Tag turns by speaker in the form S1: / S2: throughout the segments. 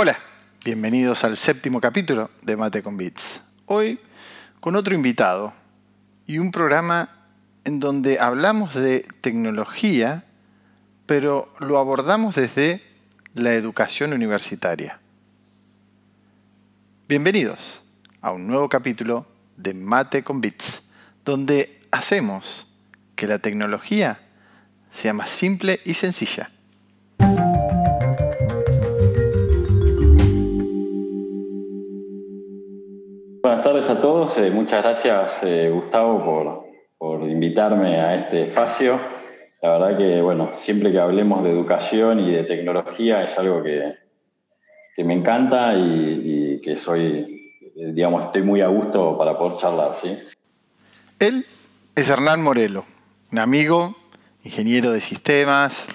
S1: Hola, bienvenidos al séptimo capítulo de Mate con Bits. Hoy con otro invitado y un programa en donde hablamos de tecnología, pero lo abordamos desde la educación universitaria. Bienvenidos a un nuevo capítulo de Mate con Bits, donde hacemos que la tecnología sea más simple y sencilla.
S2: Buenas tardes a todos. Eh, muchas gracias, eh, Gustavo, por, invitarme a este espacio. La verdad que, bueno, siempre que hablemos de educación y de tecnología es algo que, me encanta y, que soy, eh, digamos, estoy muy a gusto para poder charlar, ¿sí?
S1: Él es Hernán Morelo, un amigo, ingeniero de sistemas,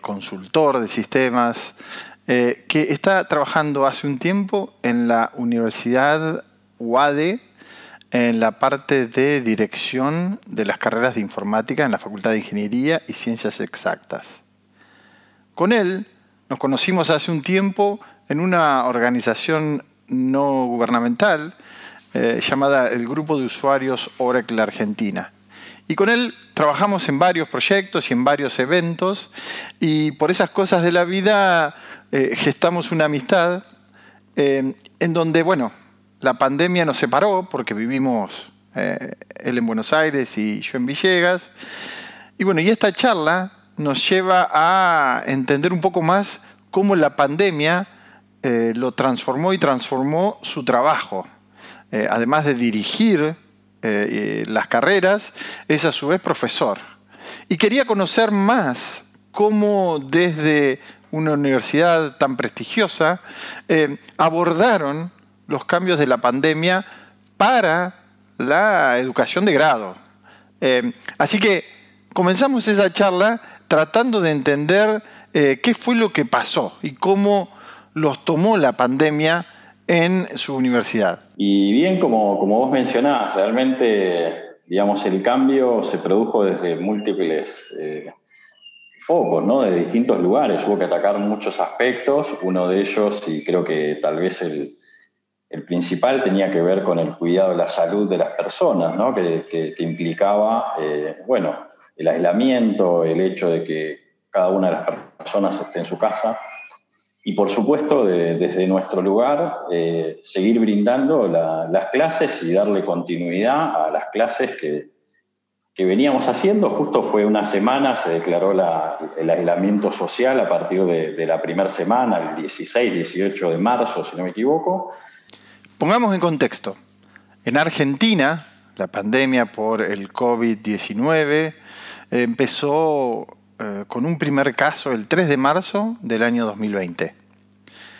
S1: consultor de sistemas, que está trabajando hace un tiempo en la Universidad UADE en la parte de dirección de las carreras de informática en la Facultad de Ingeniería y Ciencias Exactas. Con él nos conocimos hace un tiempo en una organización no gubernamental eh, llamada el Grupo de Usuarios Oracle Argentina. Y con él trabajamos en varios proyectos y en varios eventos y por esas cosas de la vida eh, gestamos una amistad eh, en donde, bueno, la pandemia nos separó porque vivimos eh, él en Buenos Aires y yo en Villegas. Y bueno, y esta charla nos lleva a entender un poco más cómo la pandemia eh, lo transformó y transformó su trabajo. Eh, además de dirigir las carreras, es a su vez profesor. Y quería conocer más cómo desde una universidad tan prestigiosa abordaron los cambios de la pandemia para la educación de grado. Eh, así que comenzamos esa charla tratando de entender eh, qué fue lo que pasó y cómo los tomó la pandemia en su universidad.
S2: Y bien, como, como vos mencionabas, realmente digamos, el cambio se produjo desde múltiples eh, focos, ¿no? de distintos lugares. Hubo que atacar muchos aspectos. Uno de ellos, y creo que tal vez el, el principal tenía que ver con el cuidado de la salud de las personas, ¿no? que, implicaba eh, bueno, el aislamiento, el hecho de que cada una de las personas esté en su casa y por supuesto desde nuestro lugar eh, seguir brindando las clases y darle continuidad a las clases que, que, veníamos haciendo. Justo fue una semana, se declaró el aislamiento social a partir de, de la primera semana, el 16, 18 de marzo, si no me equivoco.
S1: Pongamos en contexto. En Argentina, la pandemia por el COVID-19 empezó eh, con un primer caso el 3 de marzo del año 2020.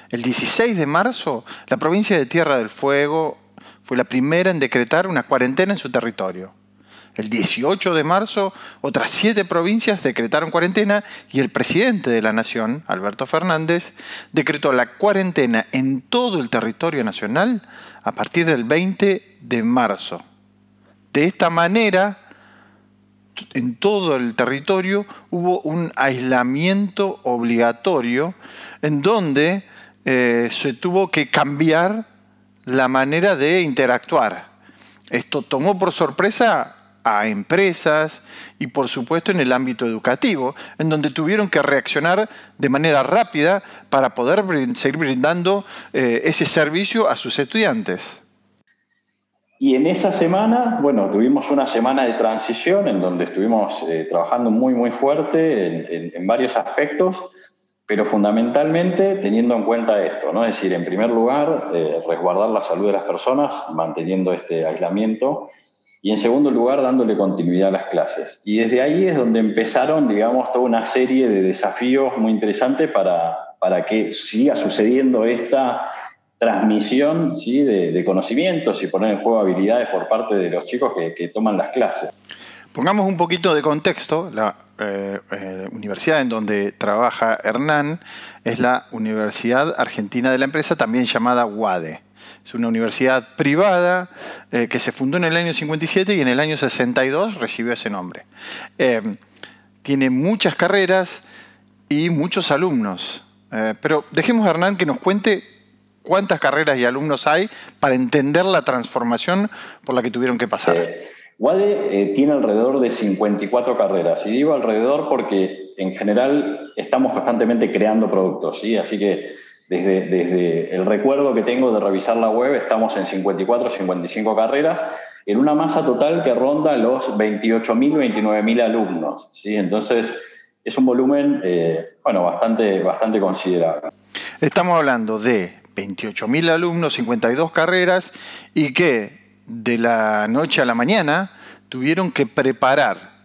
S1: El 16 de marzo, la provincia de Tierra del Fuego fue la primera en decretar una cuarentena en su territorio. El 18 de marzo, otras siete provincias decretaron cuarentena y el presidente de la Nación, Alberto Fernández, decretó la cuarentena en todo el territorio nacional a partir del 20 de marzo. De esta manera, en todo el territorio hubo un aislamiento obligatorio en donde eh, se tuvo que cambiar la manera de interactuar. Esto tomó por sorpresa a empresas y por supuesto en el ámbito educativo, en donde tuvieron que reaccionar de manera rápida para poder seguir brindando eh, ese servicio a sus estudiantes.
S2: Y en esa semana, bueno, tuvimos una semana de transición en donde estuvimos eh, trabajando muy, muy fuerte en, varios aspectos, pero fundamentalmente teniendo en cuenta esto, ¿no? Es decir, en primer lugar, eh, resguardar la salud de las personas, manteniendo este aislamiento, y en segundo lugar dándole continuidad a las clases. Y desde ahí es donde empezaron, digamos, toda una serie de desafíos muy interesantes para, para que siga sucediendo esta transmisión ¿sí? de, conocimientos y poner en juego habilidades por parte de los chicos que, toman las clases.
S1: Pongamos un poquito de contexto. La eh, eh, universidad en donde trabaja Hernán es la Universidad Argentina de la Empresa, también llamada UADE. Es una universidad privada eh, que se fundó en el año 57 y en el año 62 recibió ese nombre. Eh, tiene muchas carreras y muchos alumnos. Eh, pero dejemos a Hernán que nos cuente cuántas carreras y alumnos hay para entender la transformación por la que tuvieron que pasar.
S2: Eh, WADE eh, tiene alrededor de 54 carreras, y digo alrededor porque en general estamos constantemente creando productos, ¿sí? así que desde, el recuerdo que tengo de revisar la web estamos en 54, 55 carreras, en una masa total que ronda los 28.000, 29.000 alumnos. ¿sí? Entonces, es un volumen eh, bueno, bastante, bastante considerable.
S1: Estamos hablando de 28.000 alumnos, 52 carreras, y que de la noche a la mañana tuvieron que preparar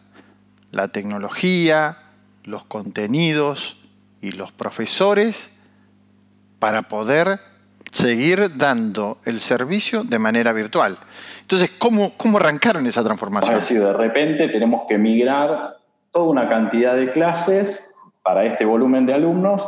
S1: la tecnología, los contenidos y los profesores para poder seguir dando el servicio de manera virtual. Entonces, ¿cómo, cómo arrancaron esa transformación?
S2: Es decir, de repente tenemos que migrar toda una cantidad de clases para este volumen de alumnos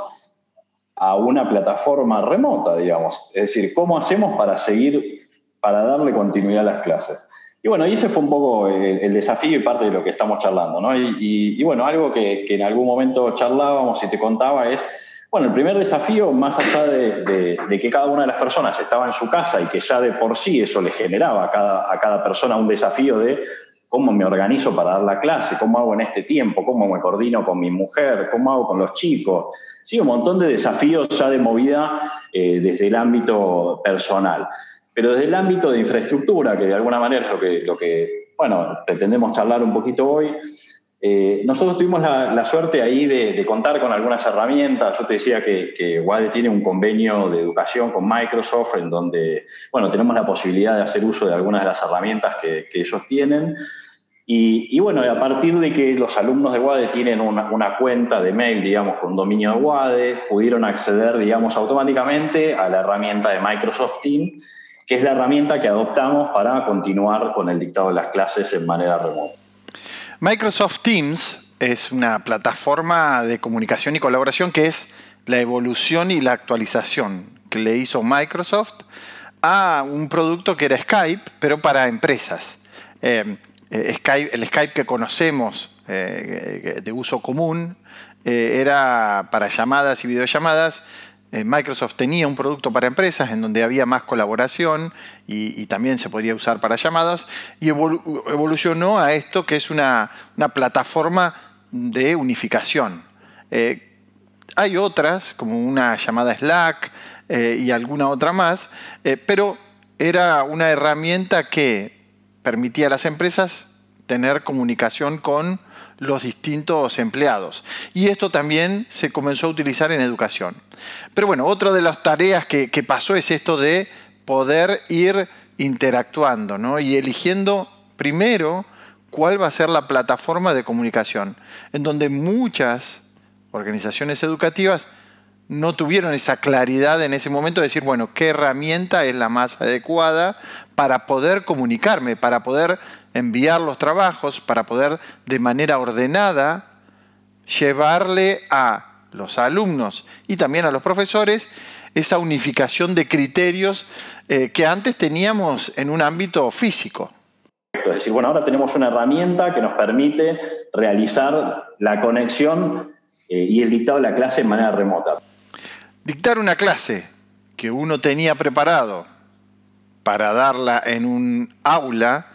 S2: a una plataforma remota, digamos. Es decir, ¿cómo hacemos para seguir para darle continuidad a las clases. Y bueno, y ese fue un poco el, desafío y parte de lo que estamos charlando, ¿no? Y, bueno, algo que, en algún momento charlábamos y te contaba es, bueno, el primer desafío, más allá de, que cada una de las personas estaba en su casa y que ya de por sí eso le generaba a cada, a cada persona un desafío de cómo me organizo para dar la clase, cómo hago en este tiempo, cómo me coordino con mi mujer, cómo hago con los chicos. Sí, un montón de desafíos ya de movida eh, desde el ámbito personal. Pero desde el ámbito de infraestructura, que de alguna manera es lo que, lo que bueno, pretendemos charlar un poquito hoy, eh, nosotros tuvimos la, suerte ahí de, contar con algunas herramientas. Yo te decía que, WADE tiene un convenio de educación con Microsoft en donde, bueno, tenemos la posibilidad de hacer uso de algunas de las herramientas que, ellos tienen. Y, bueno, a partir de que los alumnos de WADE tienen una, cuenta de mail, digamos, con dominio de WADE, pudieron acceder, digamos, automáticamente a la herramienta de Microsoft Teams que es la herramienta que adoptamos para continuar con el dictado de las clases en manera remota.
S1: Microsoft Teams es una plataforma de comunicación y colaboración que es la evolución y la actualización que le hizo Microsoft a un producto que era Skype, pero para empresas. Eh, eh, Skype, el Skype que conocemos eh, de uso común era para llamadas y videollamadas Microsoft tenía un producto para empresas en donde había más colaboración y, también se podía usar para llamadas y evolucionó a esto que es una, plataforma de unificación. Eh, hay otras, como una llamada Slack eh, y alguna otra más, pero era una herramienta que permitía a las empresas tener comunicación con los distintos empleados. Y esto también se comenzó a utilizar en educación. Pero bueno, otra de las tareas que, pasó es esto de poder ir interactuando ¿no? y eligiendo primero cuál va a ser la plataforma de comunicación, en donde muchas organizaciones educativas no tuvieron esa claridad en ese momento de decir, bueno, qué herramienta es la más adecuada para poder comunicarme, para poder enviar los trabajos para poder de manera ordenada llevarle a los alumnos y también a los profesores esa unificación de criterios eh, que antes teníamos en un ámbito físico.
S2: Es decir, bueno, ahora tenemos una herramienta que nos permite realizar la conexión eh, y el dictado de la clase de manera remota.
S1: Dictar una clase que uno tenía preparado para darla en un aula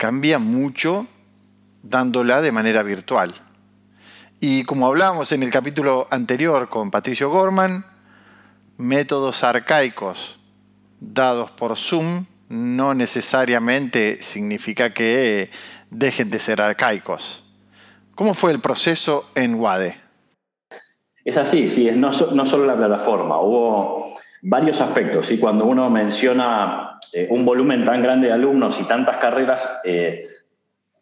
S1: cambia mucho dándola de manera virtual. Y como hablábamos en el capítulo anterior con Patricio Gorman, métodos arcaicos dados por Zoom no necesariamente significa que dejen de ser arcaicos. ¿Cómo fue el proceso en WADE?
S2: Es así, sí, es no, solo la plataforma, hubo varios aspectos. Y cuando uno menciona eh, un volumen tan grande de alumnos y tantas carreras, eh,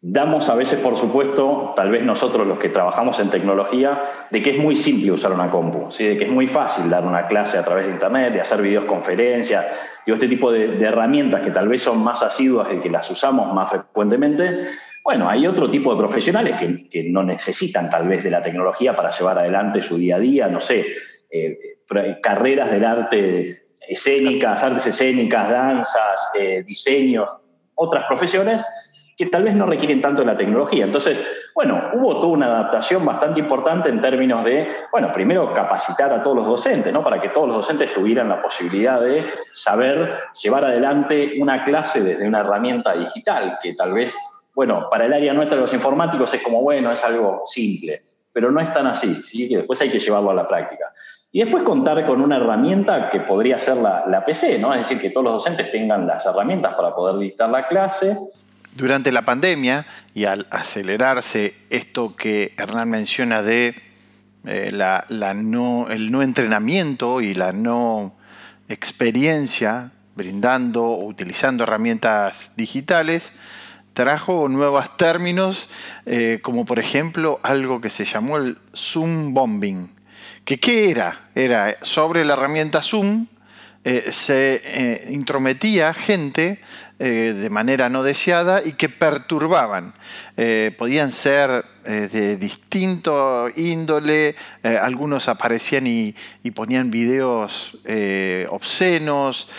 S2: damos a veces por supuesto, tal vez nosotros los que trabajamos en tecnología, de que es muy simple usar una compu, de que es muy fácil dar una clase a través de Internet, de hacer videoconferencias, y este tipo de, herramientas que tal vez son más asiduas y que las usamos más frecuentemente. Bueno, hay otro tipo de profesionales que, no necesitan tal vez de la tecnología para llevar adelante su día a día, no sé, eh, carreras del arte escénicas, artes escénicas, danzas, eh, diseños, otras profesiones que tal vez no requieren tanto de la tecnología. Entonces, bueno, hubo toda una adaptación bastante importante en términos de, bueno, primero capacitar a todos los docentes, ¿no? Para que todos los docentes tuvieran la posibilidad de saber llevar adelante una clase desde una herramienta digital, que tal vez, bueno, para el área nuestra de los informáticos es como, bueno, es algo simple, pero no es tan así, ¿sí? Que después hay que llevarlo a la práctica. Y después contar con una herramienta que podría ser la, la PC, ¿no? Es decir, que todos los docentes tengan las herramientas para poder dictar la clase
S1: durante la pandemia y al acelerarse esto que Hernán menciona de eh, la, no, el no entrenamiento y la no experiencia brindando o utilizando herramientas digitales, trajo nuevos términos, eh, como por ejemplo algo que se llamó el Zoom Bombing. ¿Que ¿Qué era? Era sobre la herramienta Zoom, eh, se intrometía gente eh, de manera no deseada y que perturbaban. Eh, podían ser eh, de distinto índole, algunos aparecían y, ponían videos obscenos,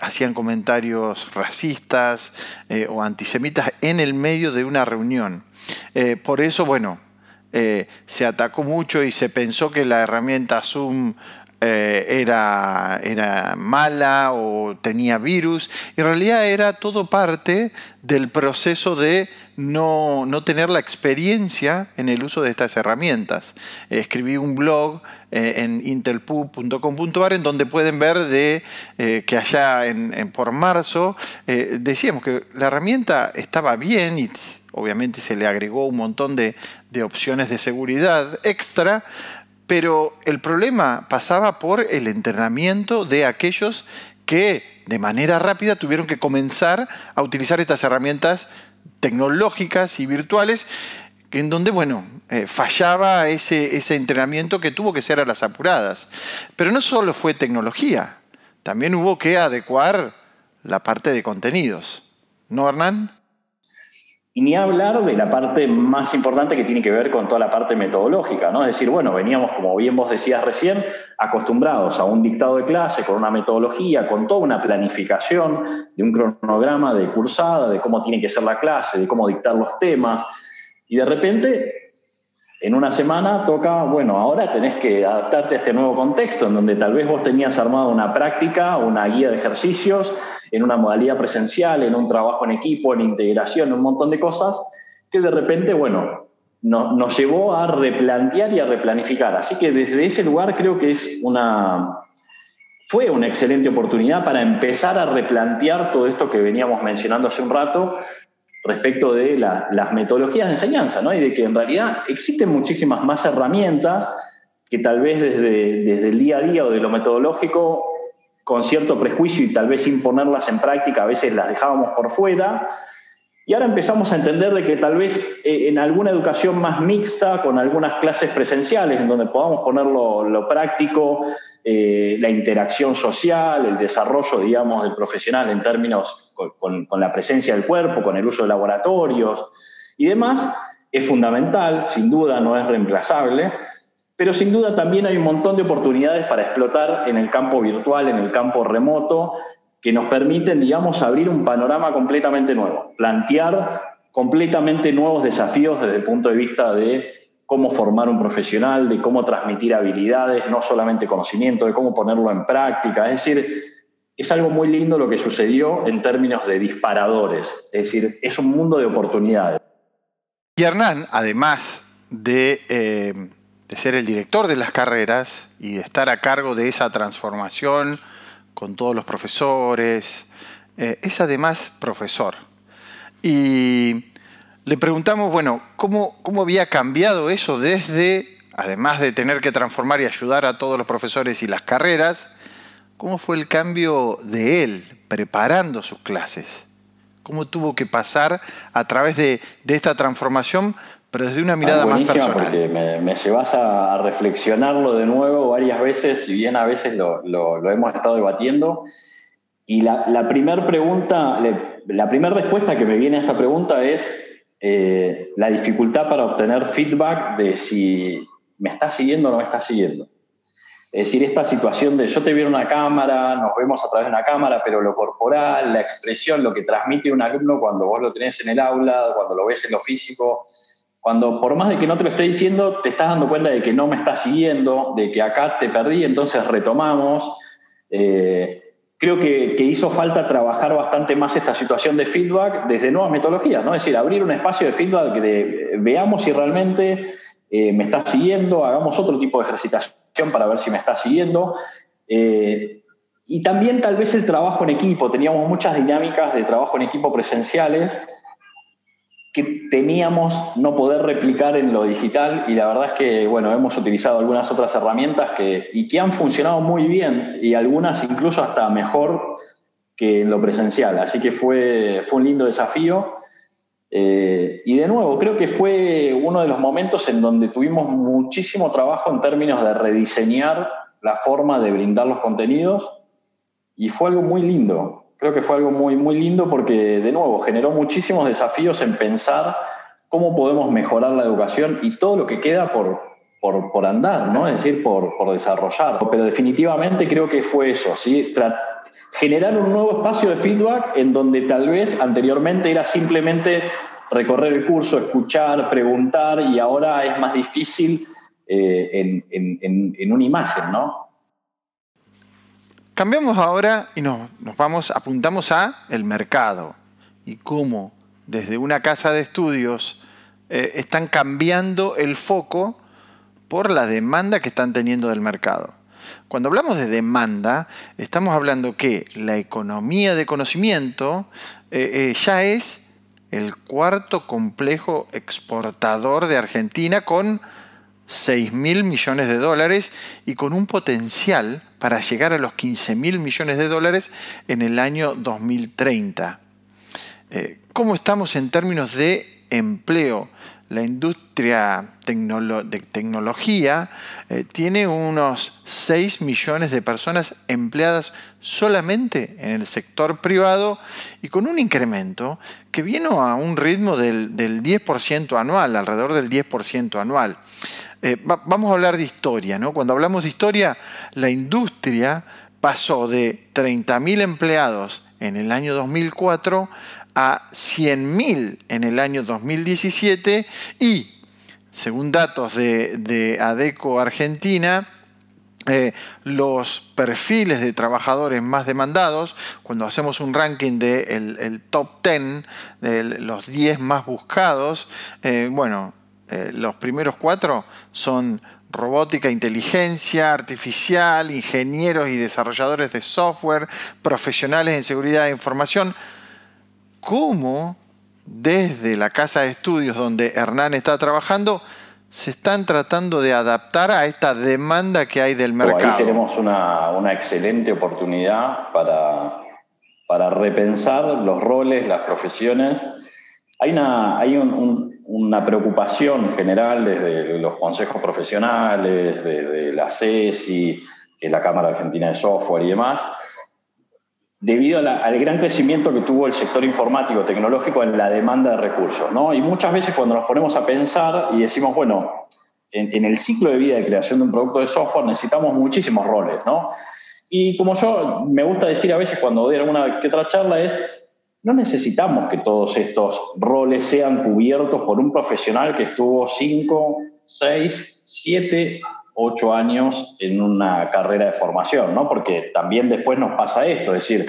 S1: hacían comentarios racistas o antisemitas en el medio de una reunión. por eso, bueno, se atacó mucho y se pensó que la herramienta Zoom eh, era, era mala o tenía virus. En realidad era todo parte del proceso de no, tener la experiencia en el uso de estas herramientas. escribí un blog eh, en intelpub.com.ar en donde pueden ver de, eh, que allá en, por marzo decíamos que la herramienta estaba bien y obviamente se le agregó un montón de, de opciones de seguridad extra, pero el problema pasaba por el entrenamiento de aquellos que de manera rápida tuvieron que comenzar a utilizar estas herramientas tecnológicas y virtuales, en donde, bueno, eh, fallaba ese, ese entrenamiento que tuvo que ser a las apuradas. Pero no solo fue tecnología, también hubo que adecuar la parte de contenidos. ¿No, Hernán?
S2: Y ni hablar de la parte más importante que tiene que ver con toda la parte metodológica, ¿no? Es decir, bueno, veníamos, como bien vos decías recién, acostumbrados a un dictado de clase con una metodología, con toda una planificación de un cronograma de cursada, de cómo tiene que ser la clase, de cómo dictar los temas. Y de repente, en una semana toca, bueno, ahora tenés que adaptarte a este nuevo contexto, en donde tal vez vos tenías armado una práctica, una guía de ejercicios, en una modalidad presencial, en un trabajo en equipo, en integración, un montón de cosas, que de repente, bueno, nos llevó a replantear y a replanificar. Así que desde ese lugar creo que es una, fue una excelente oportunidad para empezar a replantear todo esto que veníamos mencionando hace un rato respecto de las metodologías de enseñanza, ¿no? Y de que en realidad existen muchísimas más herramientas que tal vez desde, desde el día a día o de lo metodológico con cierto prejuicio y tal vez sin ponerlas en práctica, a veces las dejábamos por fuera. Y ahora empezamos a entender de que tal vez eh, en alguna educación más mixta, con algunas clases presenciales, en donde podamos poner lo, práctico, eh, la interacción social, el desarrollo, digamos, del profesional en términos con, con la presencia del cuerpo, con el uso de laboratorios y demás, es fundamental, sin duda no es reemplazable, pero sin duda también hay un montón de oportunidades para explotar en el campo virtual, en el campo remoto, que nos permiten, digamos, abrir un panorama completamente nuevo, plantear completamente nuevos desafíos desde el punto de vista de cómo formar un profesional, de cómo transmitir habilidades, no solamente conocimiento, de cómo ponerlo en práctica. Es decir, es algo muy lindo lo que sucedió en términos de disparadores. Es decir, es un mundo de oportunidades.
S1: Y Hernán, además de eh, de ser el director de las carreras y de estar a cargo de esa transformación con todos los profesores. Eh, es además profesor. Y le preguntamos, bueno, ¿cómo, ¿cómo había cambiado eso desde, además de tener que transformar y ayudar a todos los profesores y las carreras, cómo fue el cambio de él preparando sus clases? ¿Cómo tuvo que pasar a través de, de esta transformación pero desde una mirada más personal.
S2: Porque me, llevas a, reflexionarlo de nuevo varias veces, si bien a veces lo, hemos estado debatiendo. Y la, primera pregunta, la primera respuesta que me viene a esta pregunta es eh, la dificultad para obtener feedback de si me está siguiendo o no me está siguiendo. Es decir, esta situación de yo te veo en una cámara, nos vemos a través de una cámara, pero lo corporal, la expresión, lo que transmite un alumno cuando vos lo tenés en el aula, cuando lo ves en lo físico, cuando por más de que no te lo esté diciendo, te estás dando cuenta de que no me estás siguiendo, de que acá te perdí, entonces retomamos. Eh, creo que, hizo falta trabajar bastante más esta situación de feedback desde nuevas metodologías, ¿no? Es decir, abrir un espacio de feedback de veamos si realmente eh, me estás siguiendo, hagamos otro tipo de ejercitación para ver si me está siguiendo. Eh, y también tal vez el trabajo en equipo. Teníamos muchas dinámicas de trabajo en equipo presenciales que teníamos no poder replicar en lo digital y la verdad es que, bueno, hemos utilizado algunas otras herramientas que, y que han funcionado muy bien y algunas incluso hasta mejor que en lo presencial. Así que fue, fue un lindo desafío. Eh, y de nuevo, creo que fue uno de los momentos en donde tuvimos muchísimo trabajo en términos de rediseñar la forma de brindar los contenidos y fue algo muy lindo. Creo que fue algo muy, muy lindo porque, de nuevo, generó muchísimos desafíos en pensar cómo podemos mejorar la educación y todo lo que queda por, por, andar, ¿no? es decir, por, por, desarrollar. Pero definitivamente creo que fue eso, ¿sí? generar un nuevo espacio de feedback en donde tal vez anteriormente era simplemente recorrer el curso, escuchar, preguntar y ahora es más difícil eh, en, una imagen, ¿no?
S1: Cambiamos ahora y nos, vamos, apuntamos a el mercado y cómo desde una casa de estudios eh, están cambiando el foco por la demanda que están teniendo del mercado. Cuando hablamos de demanda, estamos hablando que la economía de conocimiento eh, eh, ya es el cuarto complejo exportador de Argentina con 6 mil millones de dólares y con un potencial para llegar a los 15 mil millones de dólares en el año 2030. Eh, ¿Cómo estamos en términos de empleo? la industria de tecnología eh, tiene unos 6 millones de personas empleadas solamente en el sector privado y con un incremento que vino a un ritmo del, 10% anual, alrededor del 10% anual. Eh, vamos a hablar de historia, ¿no? Cuando hablamos de historia, la industria pasó de 30.000 empleados en el año 2004 a 100.000 en el año 2017 y, según datos de, ADECO Argentina, eh, los perfiles de trabajadores más demandados, cuando hacemos un ranking del de el top 10, de los 10 más buscados, eh, bueno, eh, los primeros cuatro son robótica, inteligencia artificial, ingenieros y desarrolladores de software, profesionales en seguridad de información, cómo desde la casa de estudios donde Hernán está trabajando, se están tratando de adaptar a esta demanda que hay del mercado.
S2: Ahí tenemos una, excelente oportunidad para, para, repensar los roles, las profesiones. Hay una, hay una preocupación general desde los consejos profesionales, desde la CESI, que es la Cámara Argentina de Software y demás, debido al gran crecimiento que tuvo el sector informático tecnológico en la demanda de recursos. ¿no? Y muchas veces cuando nos ponemos a pensar y decimos, bueno, en, el ciclo de vida de creación de un producto de software necesitamos muchísimos roles. ¿no? Y como yo me gusta decir a veces cuando doy alguna que otra charla es, no necesitamos que todos estos roles sean cubiertos por un profesional que estuvo 5, 6, 7 ocho años en una carrera de formación, ¿no? Porque también después nos pasa esto, es decir,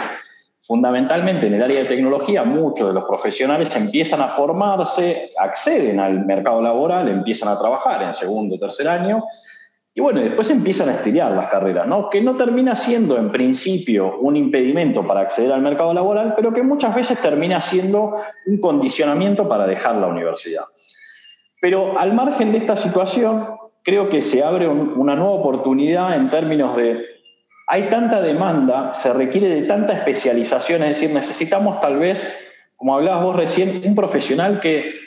S2: fundamentalmente en el área de tecnología muchos de los profesionales empiezan a formarse, acceden al mercado laboral, empiezan a trabajar en segundo tercer año, y bueno, después empiezan a estudiar las carreras, ¿no? Que no termina siendo en principio un impedimento para acceder al mercado laboral, pero que muchas veces termina siendo un condicionamiento para dejar la universidad. Pero al margen de esta situación, creo que se abre una nueva oportunidad en términos de, hay tanta demanda, se requiere de tanta especialización, es decir, necesitamos tal vez, como hablabas vos recién, un profesional que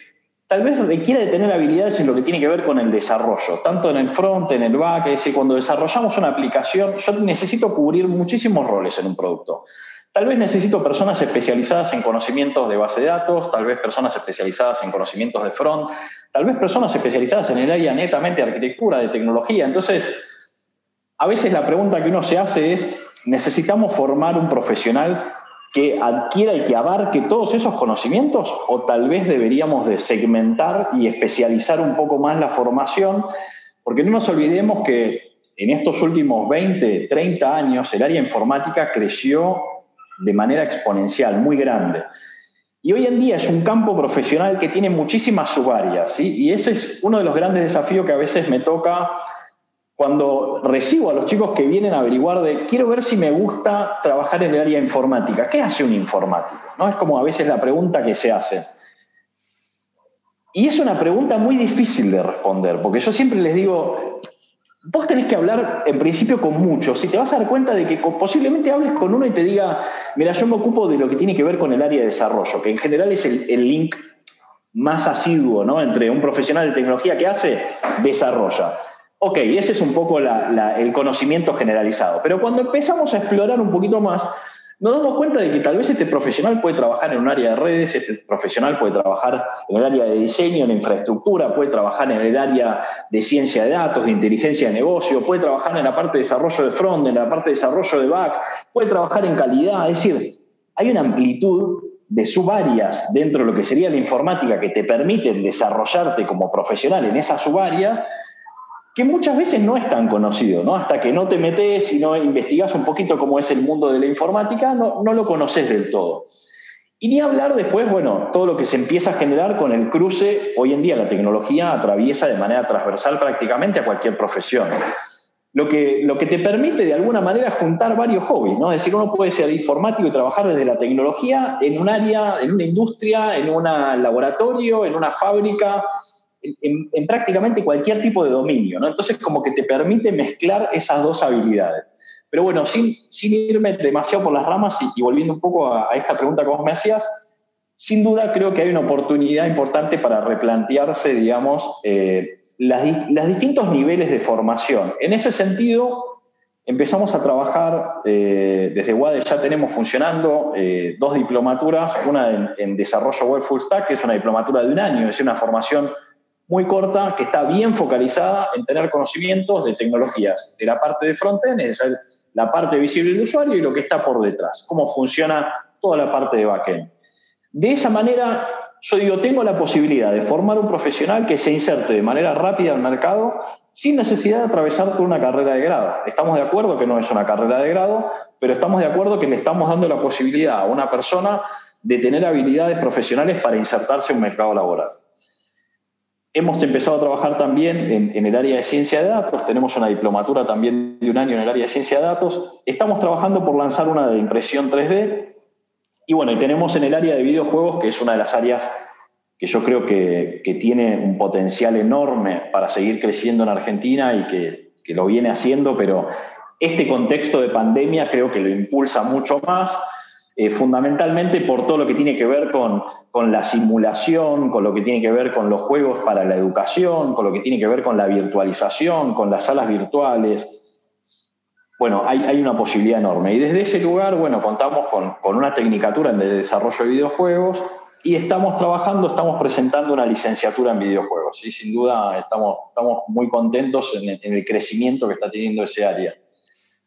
S2: tal vez requiera tener habilidades en lo que tiene que ver con el desarrollo, tanto en el front, en el back, es decir, cuando desarrollamos una aplicación, yo necesito cubrir muchísimos roles en un producto. Tal vez necesito personas especializadas en conocimientos de base de datos, tal vez personas especializadas en conocimientos de front, tal vez personas especializadas en el área netamente de arquitectura, de tecnología. Entonces, a veces la pregunta que uno se hace es, ¿necesitamos formar un profesional que adquiera y que abarque todos esos conocimientos o tal vez deberíamos de segmentar y especializar un poco más la formación? Porque no nos olvidemos que en estos últimos 20, 30 años el área informática creció de manera exponencial, muy grande. Y hoy en día es un campo profesional que tiene muchísimas subáreas, y ese es uno de los grandes desafíos que a veces me toca cuando recibo a los chicos que vienen a averiguar de, quiero ver si me gusta trabajar en el área informática. ¿Qué hace un informático? ¿No? Es como a veces la pregunta que se hace. Y es una pregunta muy difícil de responder, porque yo siempre les digo, vos tenés que hablar en principio con muchos y te vas a dar cuenta de que posiblemente hables con uno y te diga, mira, yo me ocupo de lo que tiene que ver con el área de desarrollo, que en general es el, link más asiduo ¿no? entre un profesional de tecnología que hace, desarrolla. Ok, ese es un poco el conocimiento generalizado, pero cuando empezamos a explorar un poquito más, nos damos cuenta de que tal vez este profesional puede trabajar en un área de redes, este profesional puede trabajar en el área de diseño, en infraestructura, puede trabajar en el área de ciencia de datos, de inteligencia de negocio, puede trabajar en la parte de desarrollo de front, en la parte de desarrollo de back, puede trabajar en calidad, es decir, hay una amplitud de subáreas dentro de lo que sería la informática que te permiten desarrollarte como profesional en esas subáreas que muchas veces no es tan conocido, ¿no? Hasta que no te metes y no investigas un poquito cómo es el mundo de la informática, no, no lo conoces del todo. Y ni hablar después, bueno, todo lo que se empieza a generar con el cruce, hoy en día la tecnología atraviesa de manera transversal prácticamente a cualquier profesión. Lo que, lo que te permite de alguna manera juntar varios hobbies, ¿no? Es decir, uno puede ser informático y trabajar desde la tecnología en un área, en una industria, en un laboratorio, en una fábrica, en, prácticamente cualquier tipo de dominio, ¿no? Entonces como que te permite mezclar esas dos habilidades. Pero bueno, sin, sin irme demasiado por las ramas y, volviendo un poco a, esta pregunta que vos me hacías, sin duda creo que hay una oportunidad importante para replantearse, digamos, eh, los distintos niveles de formación. En ese sentido, empezamos a trabajar, eh, desde WADE ya tenemos funcionando eh, dos diplomaturas, una en, en, desarrollo web full stack, que es una diplomatura de un año, es una formación muy corta que está bien focalizada en tener conocimientos de tecnologías, de la parte de frontend, es decir, la parte visible del usuario y lo que está por detrás, cómo funciona toda la parte de backend. De esa manera, yo digo, tengo la posibilidad de formar un profesional que se inserte de manera rápida al mercado sin necesidad de atravesar toda una carrera de grado. Estamos de acuerdo que no es una carrera de grado, pero estamos de acuerdo que le estamos dando la posibilidad a una persona de tener habilidades profesionales para insertarse en un mercado laboral. Hemos empezado a trabajar también en, el área de ciencia de datos, tenemos una diplomatura también de un año en el área de ciencia de datos, estamos trabajando por lanzar una de impresión 3D y bueno, y tenemos en el área de videojuegos, que es una de las áreas que yo creo que, tiene un potencial enorme para seguir creciendo en Argentina y que, que lo viene haciendo, pero este contexto de pandemia creo que lo impulsa mucho más eh, fundamentalmente por todo lo que tiene que ver con, con, la simulación, con lo que tiene que ver con los juegos para la educación, con lo que tiene que ver con la virtualización, con las salas virtuales. Bueno, hay, hay una posibilidad enorme. Y desde ese lugar, bueno, contamos con, con una tecnicatura en desarrollo de videojuegos y estamos trabajando, estamos presentando una licenciatura en videojuegos. Y sin duda estamos, estamos muy contentos en en el crecimiento que está teniendo ese área.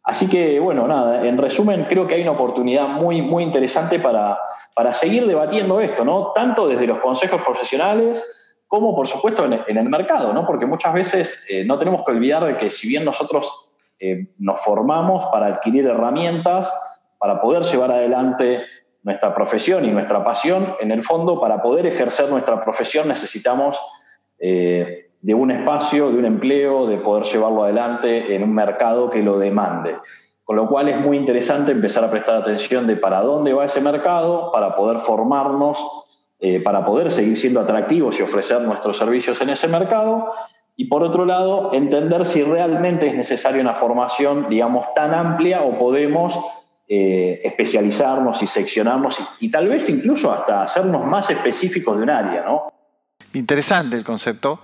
S2: Así que, bueno, nada, en resumen, creo que hay una oportunidad muy, muy interesante para, para seguir debatiendo esto, ¿no? Tanto desde los consejos profesionales como, por supuesto, en, el mercado, ¿no? Porque muchas veces eh, no tenemos que olvidar de que si bien nosotros eh, nos formamos para adquirir herramientas, para poder llevar adelante nuestra profesión y nuestra pasión, en el fondo, para poder ejercer nuestra profesión necesitamos eh, de un espacio, de un empleo, de poder llevarlo adelante en un mercado que lo demande. Con lo cual es muy interesante empezar a prestar atención de para dónde va ese mercado, para poder formarnos, eh, para poder seguir siendo atractivos y ofrecer nuestros servicios en ese mercado. Y por otro lado, entender si realmente es necesaria una formación, digamos, tan amplia o podemos eh, especializarnos y seccionarnos y, y, tal vez incluso hasta hacernos más específicos de un área, ¿no?
S1: Interesante el concepto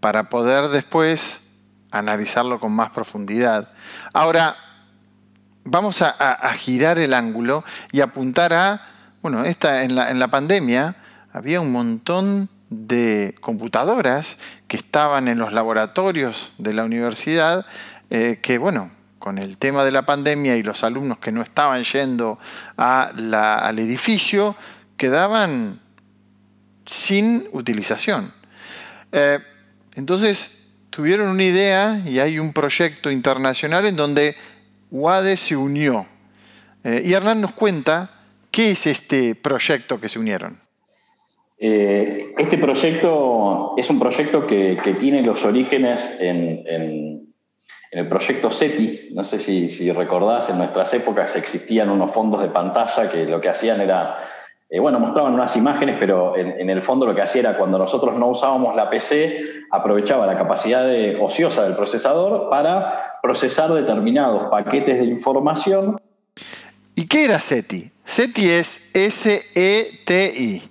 S1: para poder después analizarlo con más profundidad. Ahora, vamos a, girar el ángulo y apuntar a, bueno, esta, en, la, pandemia había un montón de computadoras que estaban en los laboratorios de la universidad, eh, que, bueno, con el tema de la pandemia y los alumnos que no estaban yendo al edificio quedaban sin utilización. Eh, entonces tuvieron una idea y hay un proyecto internacional en donde UADE se unió. Eh, y Hernán nos cuenta qué es este proyecto que se unieron.
S2: Eh, este proyecto es un proyecto que, tiene los orígenes en, el proyecto SETI. No sé si, si, recordás, en nuestras épocas existían unos fondos de pantalla que lo que hacían era, eh, bueno, mostraban unas imágenes, pero en, el fondo lo que hacía era cuando nosotros no usábamos la PC, aprovechaba la capacidad de, ociosa del procesador para procesar determinados paquetes de información.
S1: ¿Y qué era SETI? SETI es S-E-T-I.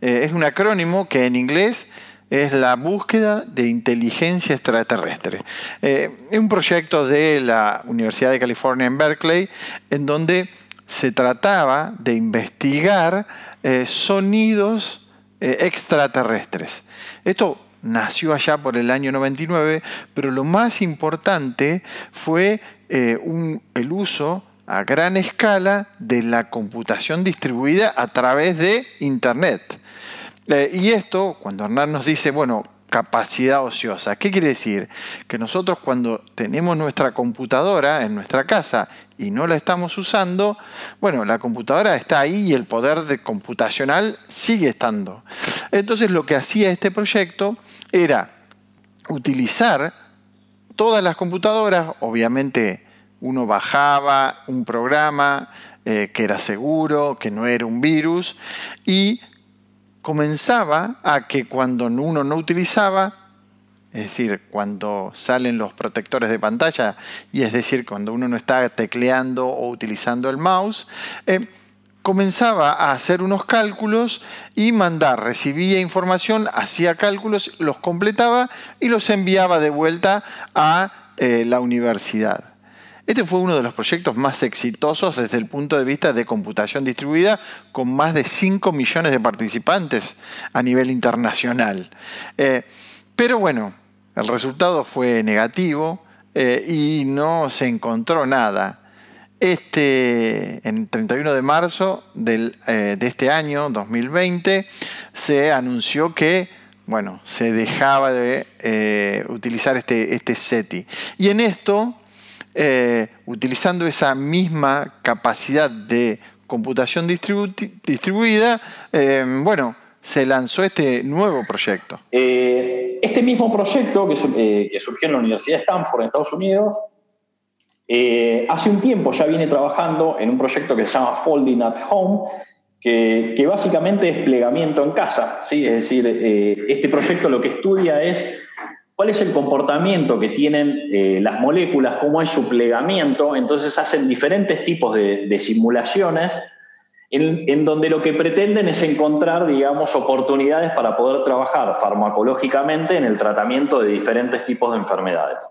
S1: Eh, es un acrónimo que en inglés es la búsqueda de inteligencia extraterrestre. Eh, es un proyecto de la Universidad de California en Berkeley en donde se trataba de investigar eh, sonidos extraterrestres. Esto nació allá por el año 99, pero lo más importante fue el uso a gran escala de la computación distribuida a través de Internet. Eh, y esto, cuando Hernán nos dice, bueno, capacidad ociosa, ¿qué quiere decir? Que nosotros cuando tenemos nuestra computadora en nuestra casa y no la estamos usando, bueno, la computadora está ahí y el poder de computacional sigue estando. Entonces lo que hacía este proyecto era utilizar todas las computadoras, obviamente uno bajaba un programa eh, que era seguro, que no era un virus, y comenzaba a que cuando uno no utilizaba, es decir, cuando salen los protectores de pantalla, y es decir, cuando uno no está tecleando o utilizando el mouse, eh, comenzaba a hacer unos cálculos y mandar, recibía información, hacía cálculos, los completaba y los enviaba de vuelta a eh, la universidad. Este fue uno de los proyectos más exitosos desde el punto de vista de computación distribuida, con más de 5 millones de participantes a nivel internacional. Eh, pero bueno, el resultado fue negativo eh, y no se encontró nada. Este, en 31 de marzo eh, de este año, 2020, se anunció que bueno, se dejaba de utilizar este, este SETI. Y en esto eh, utilizando esa misma capacidad de computación distribuida, eh, bueno, se lanzó este nuevo proyecto.
S2: Eh, este mismo proyecto que, surgió en la Universidad de Stanford en Estados Unidos, hace un tiempo ya viene trabajando en un proyecto que se llama Folding at Home, que, que básicamente es plegamiento en casa. ¿sí? Es decir, este proyecto lo que estudia es cuál es el comportamiento que tienen eh, las moléculas, cómo es su plegamiento, entonces hacen diferentes tipos de, simulaciones en, donde lo que pretenden es encontrar, digamos, oportunidades para poder trabajar farmacológicamente en el tratamiento de diferentes tipos de enfermedades.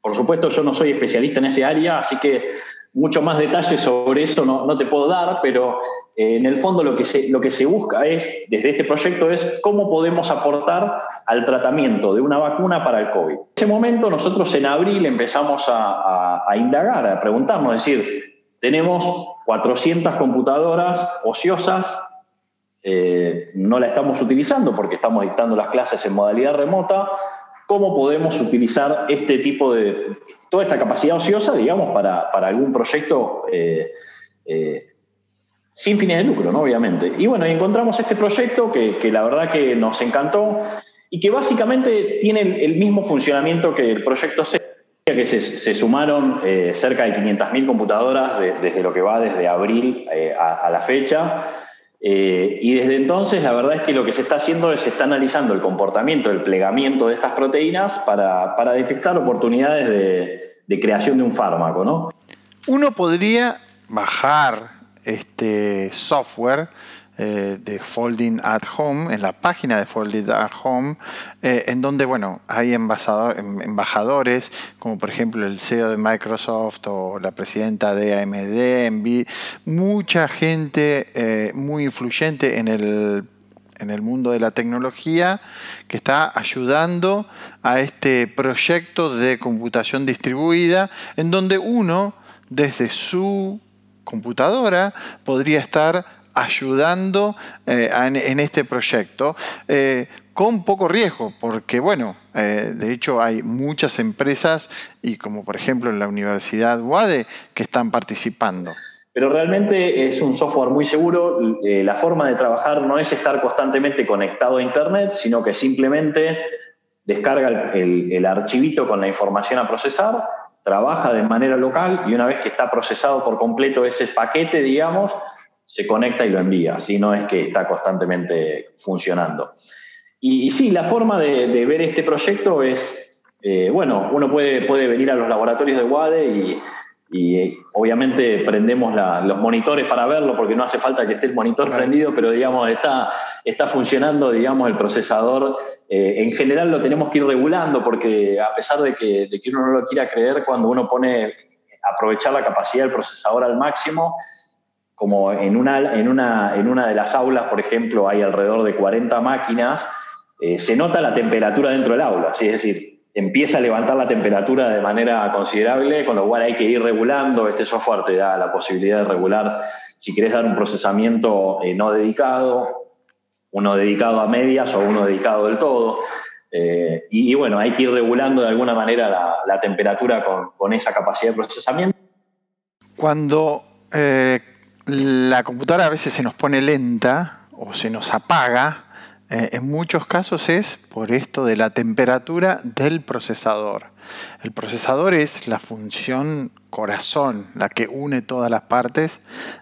S2: Por supuesto, yo no soy especialista en ese área, así que mucho más detalles sobre eso no, te puedo dar, pero eh, en el fondo lo que, se, lo que se busca es, desde este proyecto, es cómo podemos aportar al tratamiento de una vacuna para el COVID. En ese momento nosotros en abril empezamos a, indagar, a preguntarnos, es decir, tenemos 400 computadoras ociosas, eh, no la estamos utilizando porque estamos dictando las clases en modalidad remota, cómo podemos utilizar este tipo de, toda esta capacidad ociosa, digamos, para, algún proyecto eh, eh, sin fines de lucro, ¿no? Obviamente. Y bueno, encontramos este proyecto que, la verdad que nos encantó y que básicamente tiene el, mismo funcionamiento que el proyecto C, que se, sumaron eh, cerca de 500.000 computadoras desde lo que va desde abril a la fecha. Eh, y desde entonces la verdad es que lo que se está haciendo es se está analizando el comportamiento, el plegamiento de estas proteínas para, detectar oportunidades de, creación de un fármaco. ¿no?
S1: Uno podría bajar este software eh, de Folding at Home, en la página de Folding at Home, eh, en donde bueno, hay em, embajadores, como por ejemplo el CEO de Microsoft o la presidenta de AMD, mucha gente eh, muy influyente en el en el mundo de la tecnología que está ayudando a este proyecto de computación distribuida en donde uno desde su computadora podría estar ayudando eh, en, este proyecto eh, con poco riesgo, porque bueno, eh, de hecho hay muchas empresas y como por ejemplo en la Universidad UADE que están participando.
S2: Pero realmente es un software muy seguro. la forma de trabajar no es estar constantemente conectado a Internet, sino que simplemente descarga el, el archivito con la información a procesar, trabaja de manera local y una vez que está procesado por completo ese paquete, digamos, se conecta y lo envía, si no es que está constantemente funcionando. Y, sí, la forma de, ver este proyecto es, eh, bueno, uno puede, puede venir a los laboratorios de WADE y, y obviamente prendemos los monitores para verlo porque no hace falta que esté el monitor prendido, pero digamos está, está funcionando digamos el procesador. Eh, en general lo tenemos que ir regulando porque a pesar de que, de que uno no lo quiera creer, cuando uno pone aprovechar la capacidad del procesador al máximo, como en una, en una, en una de las aulas, por ejemplo, hay alrededor de 40 máquinas, eh, se nota la temperatura dentro del aula, es decir, empieza a levantar la temperatura de manera considerable, con lo cual hay que ir regulando, este software te da la posibilidad de regular, si querés dar un procesamiento eh, no dedicado, uno dedicado a medias o uno dedicado del todo. Eh, y, bueno, hay que ir regulando de alguna manera la, temperatura con, con, esa capacidad de procesamiento.
S1: Cuando la computadora a veces se nos pone lenta o se nos apaga, eh, en muchos casos es por esto de la temperatura del procesador. El procesador es la función corazón, la que une todas las partes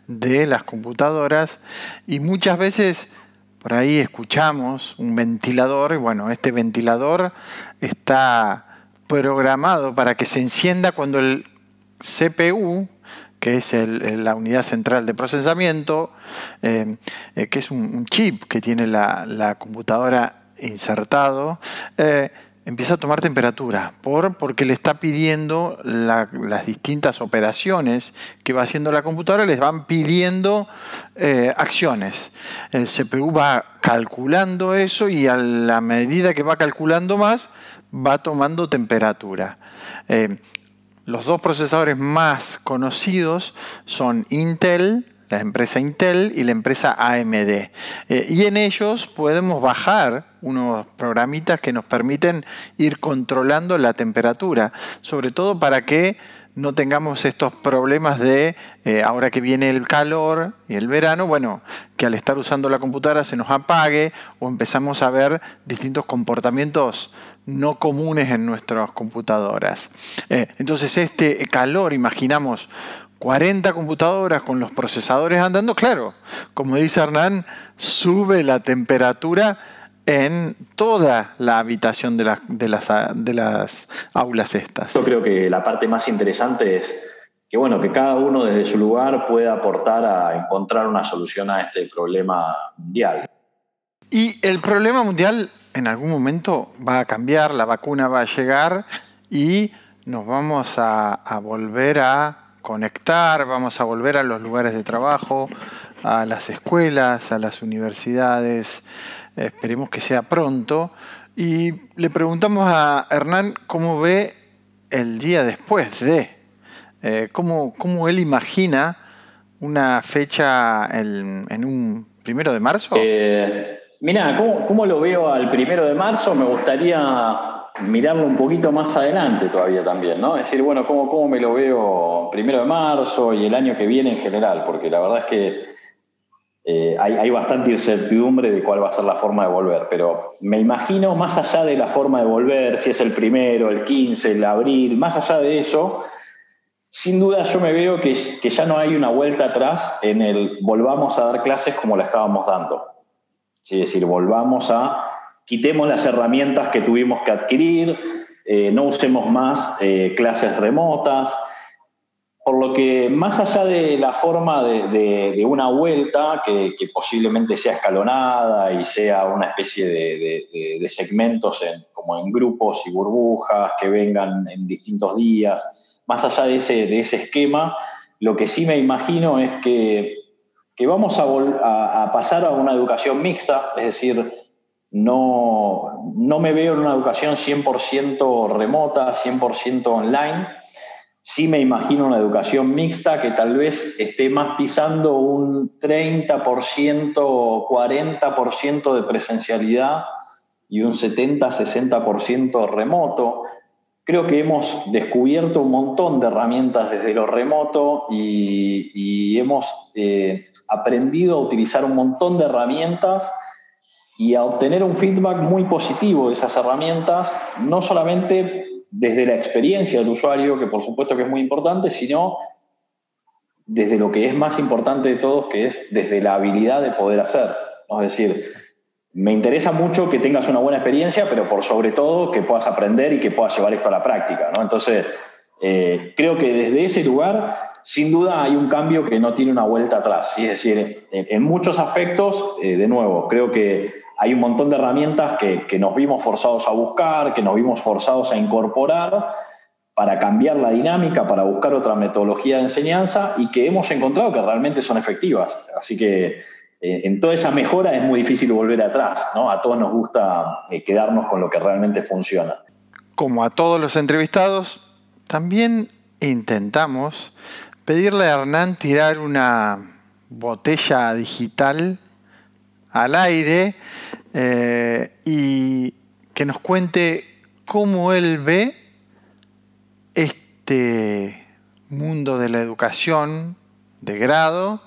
S1: de las computadoras y muchas veces por ahí escuchamos un ventilador y bueno, este ventilador está programado para que se encienda cuando el CPU que es la unidad central de procesamiento, eh, eh, que es un, chip que tiene la, computadora insertado, eh, empieza a tomar temperatura por, porque le está pidiendo las distintas operaciones que va haciendo la computadora, les van pidiendo acciones. El CPU va calculando eso y a la medida que va calculando más, va tomando temperatura. Los dos procesadores más conocidos son Intel, la empresa Intel y la empresa AMD. Eh, y en ellos podemos bajar unos programitas que nos permiten ir controlando la temperatura, sobre todo para que no tengamos estos problemas de eh, ahora que viene el calor y el verano, bueno, que al estar usando la computadora se nos apague o empezamos a ver distintos comportamientos no comunes en nuestras computadoras. Eh, entonces este calor, imaginamos 40 computadoras con los procesadores andando, claro, como dice Hernán, sube la temperatura en toda la habitación de, de, las, de las aulas estas.
S2: Yo creo que la parte más interesante es que, bueno, que cada uno desde su lugar pueda aportar a encontrar una solución a este problema mundial.
S1: Y el problema mundial en algún momento va a cambiar, la vacuna va a llegar y nos vamos a, volver a conectar, vamos a volver a los lugares de trabajo, a las escuelas, a las universidades. Esperemos que sea pronto. Y le preguntamos a Hernán cómo ve el día después de, eh, cómo, él imagina una fecha en, un primero de marzo.
S2: Eh, Mira, ¿cómo, lo veo al primero de marzo? Me gustaría mirarlo un poquito más adelante todavía también, ¿no? Es decir, bueno, ¿cómo, cómo me lo veo primero de marzo y el año que viene en general? Porque la verdad es que eh, hay, bastante incertidumbre de cuál va a ser la forma de volver, pero me imagino más allá de la forma de volver, si es el primero, el 15, el abril, más allá de eso, sin duda yo me veo que, que ya no hay una vuelta atrás en el volvamos a dar clases como la estábamos dando. Es decir, volvamos a, quitemos las herramientas que tuvimos que adquirir, eh, no usemos más eh, clases remotas, por lo que más allá de la forma de, una vuelta, que, posiblemente sea escalonada y sea una especie de, segmentos como en grupos y burbujas que vengan en distintos días, más allá de ese, de ese esquema, lo que sí me imagino es que que vamos a, pasar a una educación mixta, es decir, no, no me veo en una educación 100% remota, 100% online. Sí me imagino una educación mixta que tal vez esté más pisando un 30% o 40% de presencialidad y un 70-60% remoto. Creo que hemos descubierto un montón de herramientas desde lo remoto y, hemos eh, aprendido a utilizar un montón de herramientas y a obtener un feedback muy positivo de esas herramientas, no solamente desde la experiencia del usuario, que por supuesto que es muy importante, sino desde lo que es más importante de todos, que es desde la habilidad de poder hacer. Es decir, me interesa mucho que tengas una buena experiencia, pero por sobre todo que puedas aprender y que puedas llevar esto a la práctica. ¿no? Entonces, eh, creo que desde ese lugar, sin duda hay un cambio que no tiene una vuelta atrás. Es decir, en, muchos aspectos, eh, de nuevo, creo que hay un montón de herramientas que, que, nos vimos forzados a buscar, que nos vimos forzados a incorporar para cambiar la dinámica, para buscar otra metodología de enseñanza y que hemos encontrado que realmente son efectivas. Así que eh, en toda esa mejora es muy difícil volver atrás, ¿no? A todos nos gusta eh, quedarnos con lo que realmente funciona.
S1: Como a todos los entrevistados, también intentamos pedirle a Hernán tirar una botella digital al aire eh, y que nos cuente cómo él ve este mundo de la educación de grado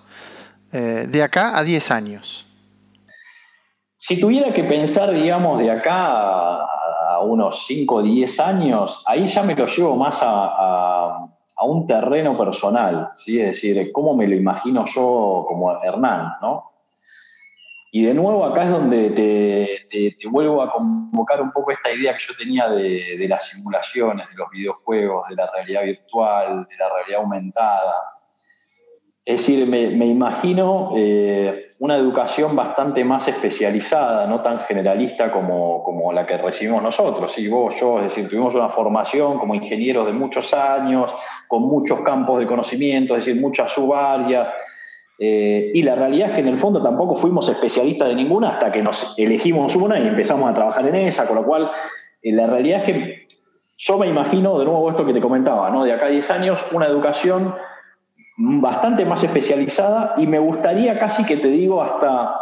S1: eh, de acá a 10 años?
S2: Si tuviera que pensar, digamos, de acá a, unos 5 o 10 años, ahí ya me lo llevo más a, un terreno personal, ¿sí? es decir, cómo me lo imagino yo como Hernán, ¿no? Y de nuevo acá es donde te, vuelvo a convocar un poco esta idea que yo tenía de, de, las simulaciones, de los videojuegos, de la realidad virtual, de la realidad aumentada. Es decir, me, imagino eh, una educación bastante más especializada, no tan generalista como, como, la que recibimos nosotros. Sí, vos, yo, es decir, tuvimos una formación como ingenieros de muchos años, con muchos campos de conocimiento, es decir, muchas subáreas. Eh, y la realidad es que en el fondo tampoco fuimos especialistas de ninguna hasta que nos elegimos una y empezamos a trabajar en esa, con lo cual eh, la realidad es que yo me imagino, de nuevo esto que te comentaba, ¿no? de acá a 10 años, una educación bastante más especializada y me gustaría casi que te digo hasta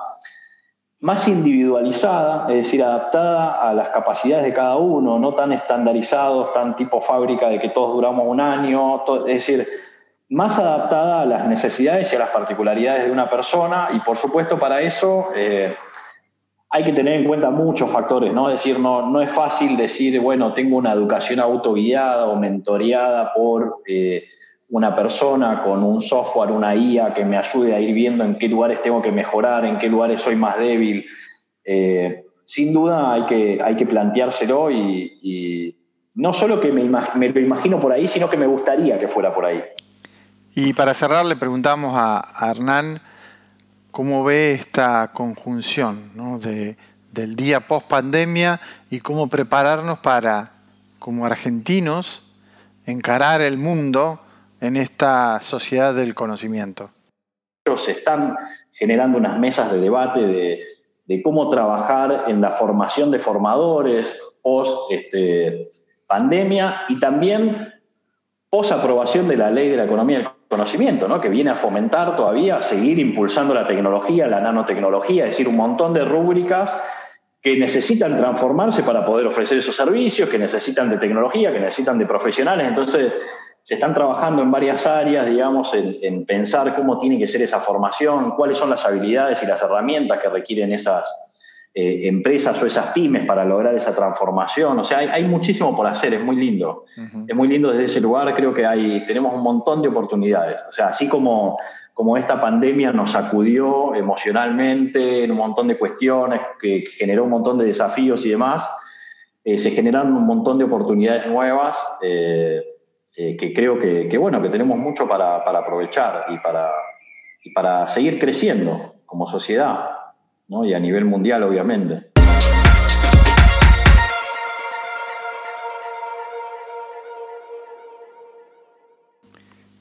S2: más individualizada, es decir, adaptada a las capacidades de cada uno, no tan estandarizados, tan tipo fábrica de que todos duramos un año, es decir, más adaptada a las necesidades y a las particularidades de una persona y por supuesto para eso eh, hay que tener en cuenta muchos factores, ¿no? Es decir, no, no es fácil decir, bueno, tengo una educación autoguiada o mentoreada por... Eh, una persona con un software, una IA que me ayude a ir viendo en qué lugares tengo que mejorar, en qué lugares soy más débil. Eh, sin duda hay que, hay que planteárselo y, no solo que me, lo imagino por ahí, sino que me gustaría que fuera por ahí.
S1: Y para cerrar le preguntamos a, Hernán cómo ve esta conjunción del día post pandemia y cómo prepararnos para, como argentinos, encarar el mundo en esta sociedad del conocimiento?
S2: Se están generando unas mesas de debate de, cómo trabajar en la formación de formadores post este, pandemia y también post aprobación de la ley de la economía del conocimiento, ¿no? que viene a fomentar todavía, a seguir impulsando la tecnología, la nanotecnología, es decir, un montón de rúbricas que necesitan transformarse para poder ofrecer esos servicios, que necesitan de tecnología, que necesitan de profesionales. Entonces, se están trabajando en varias áreas, digamos, en, pensar cómo tiene que ser esa formación, cuáles son las habilidades y las herramientas que requieren esas eh, empresas o esas pymes para lograr esa transformación. O sea, hay, muchísimo por hacer, es muy lindo. Es muy lindo desde ese lugar, creo que hay, tenemos un montón de oportunidades. O sea, así como, como esta pandemia nos sacudió emocionalmente en un montón de cuestiones, que generó un montón de desafíos y demás, eh, se generaron un montón de oportunidades nuevas. Eh, eh, que creo que, bueno, que tenemos mucho para, aprovechar y para, para seguir creciendo como sociedad, y a nivel mundial, obviamente.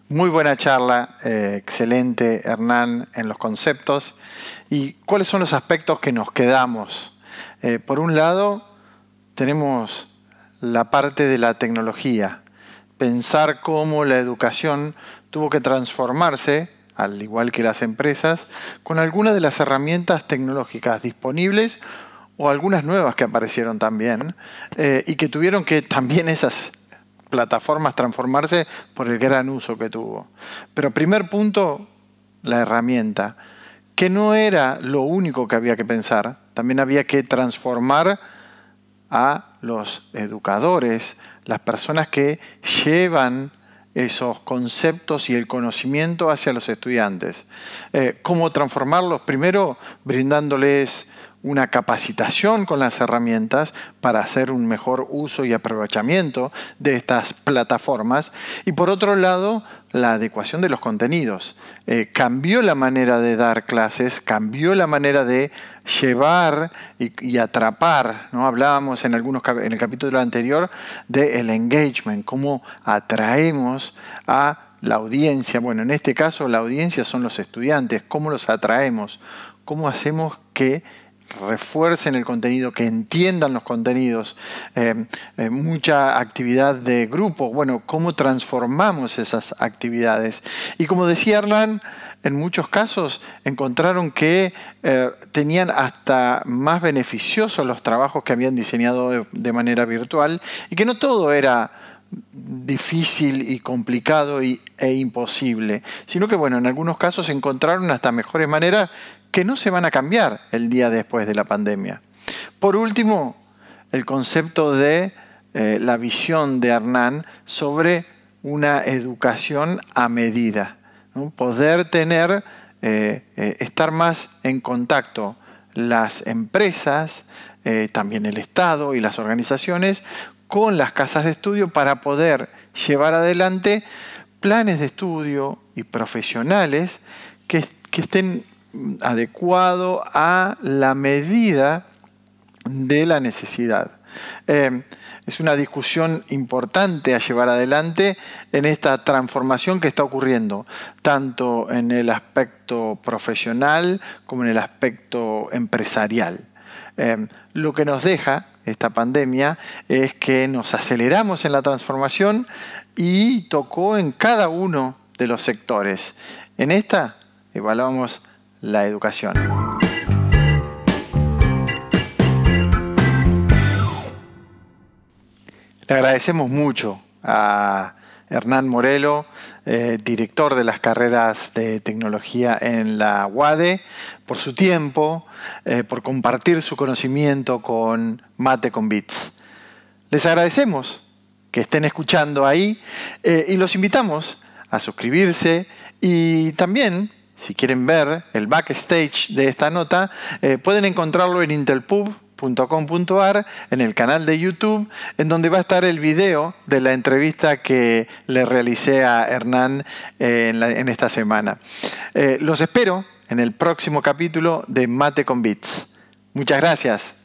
S1: Muy buena charla, eh, excelente Hernán en los conceptos. ¿Y cuáles son los aspectos que nos quedamos? Eh, por un lado, tenemos la parte de la tecnología, pensar cómo la educación tuvo que transformarse, al igual que las empresas, con algunas de las herramientas tecnológicas disponibles o algunas nuevas que aparecieron también, eh, y que tuvieron que también esas plataformas transformarse por el gran uso que tuvo. Pero primer punto, la herramienta, que no era lo único que había que pensar, también había que transformar a los educadores, las personas que llevan esos conceptos y el conocimiento hacia los estudiantes. Eh, ¿Cómo transformarlos? Primero, brindándoles una capacitación con las herramientas para hacer un mejor uso y aprovechamiento de estas plataformas. Y por otro lado, la adecuación de los contenidos. Eh, cambió la manera de dar clases, cambió la manera de llevar y, atrapar. ¿no? Hablábamos en, algunos, en el capítulo anterior del engagement, cómo atraemos a la audiencia. Bueno, en este caso la audiencia son los estudiantes, cómo los atraemos, cómo hacemos que refuercen el contenido, que entiendan los contenidos, eh, eh, mucha actividad de grupo, bueno, cómo transformamos esas actividades. Y como decía Hernán, en muchos casos encontraron que eh, tenían hasta más beneficiosos los trabajos que habían diseñado de, manera virtual y que no todo era difícil y complicado e imposible, sino que bueno, en algunos casos encontraron hasta mejores maneras que no se van a cambiar el día después de la pandemia. Por último, el concepto de eh, la visión de Hernán sobre una educación a medida. Poder tener, eh, eh, estar más en contacto las empresas, también el Estado y las organizaciones con las casas de estudio para poder llevar adelante planes de estudio y profesionales que, que estén adecuado a la medida de la necesidad. Eh, es una discusión importante a llevar adelante en esta transformación que está ocurriendo, tanto en el aspecto profesional como en el aspecto empresarial. Eh, lo que nos deja esta pandemia es que nos aceleramos en la transformación y tocó en cada uno de los sectores. En esta evaluamos la educación. Le agradecemos mucho a Hernán Morelo, eh, director de las carreras de tecnología en la UADE, por su tiempo, eh, por compartir su conocimiento con Mate con Bits. Les agradecemos que estén escuchando ahí eh, y los invitamos a suscribirse y también si quieren ver el backstage de esta nota, eh, pueden encontrarlo en intelpub.com.ar, en el canal de YouTube, en donde va a estar el video de la entrevista que le realicé a Hernán eh, en, esta semana. Eh, los espero en el próximo capítulo de Mate con Bits. Muchas gracias.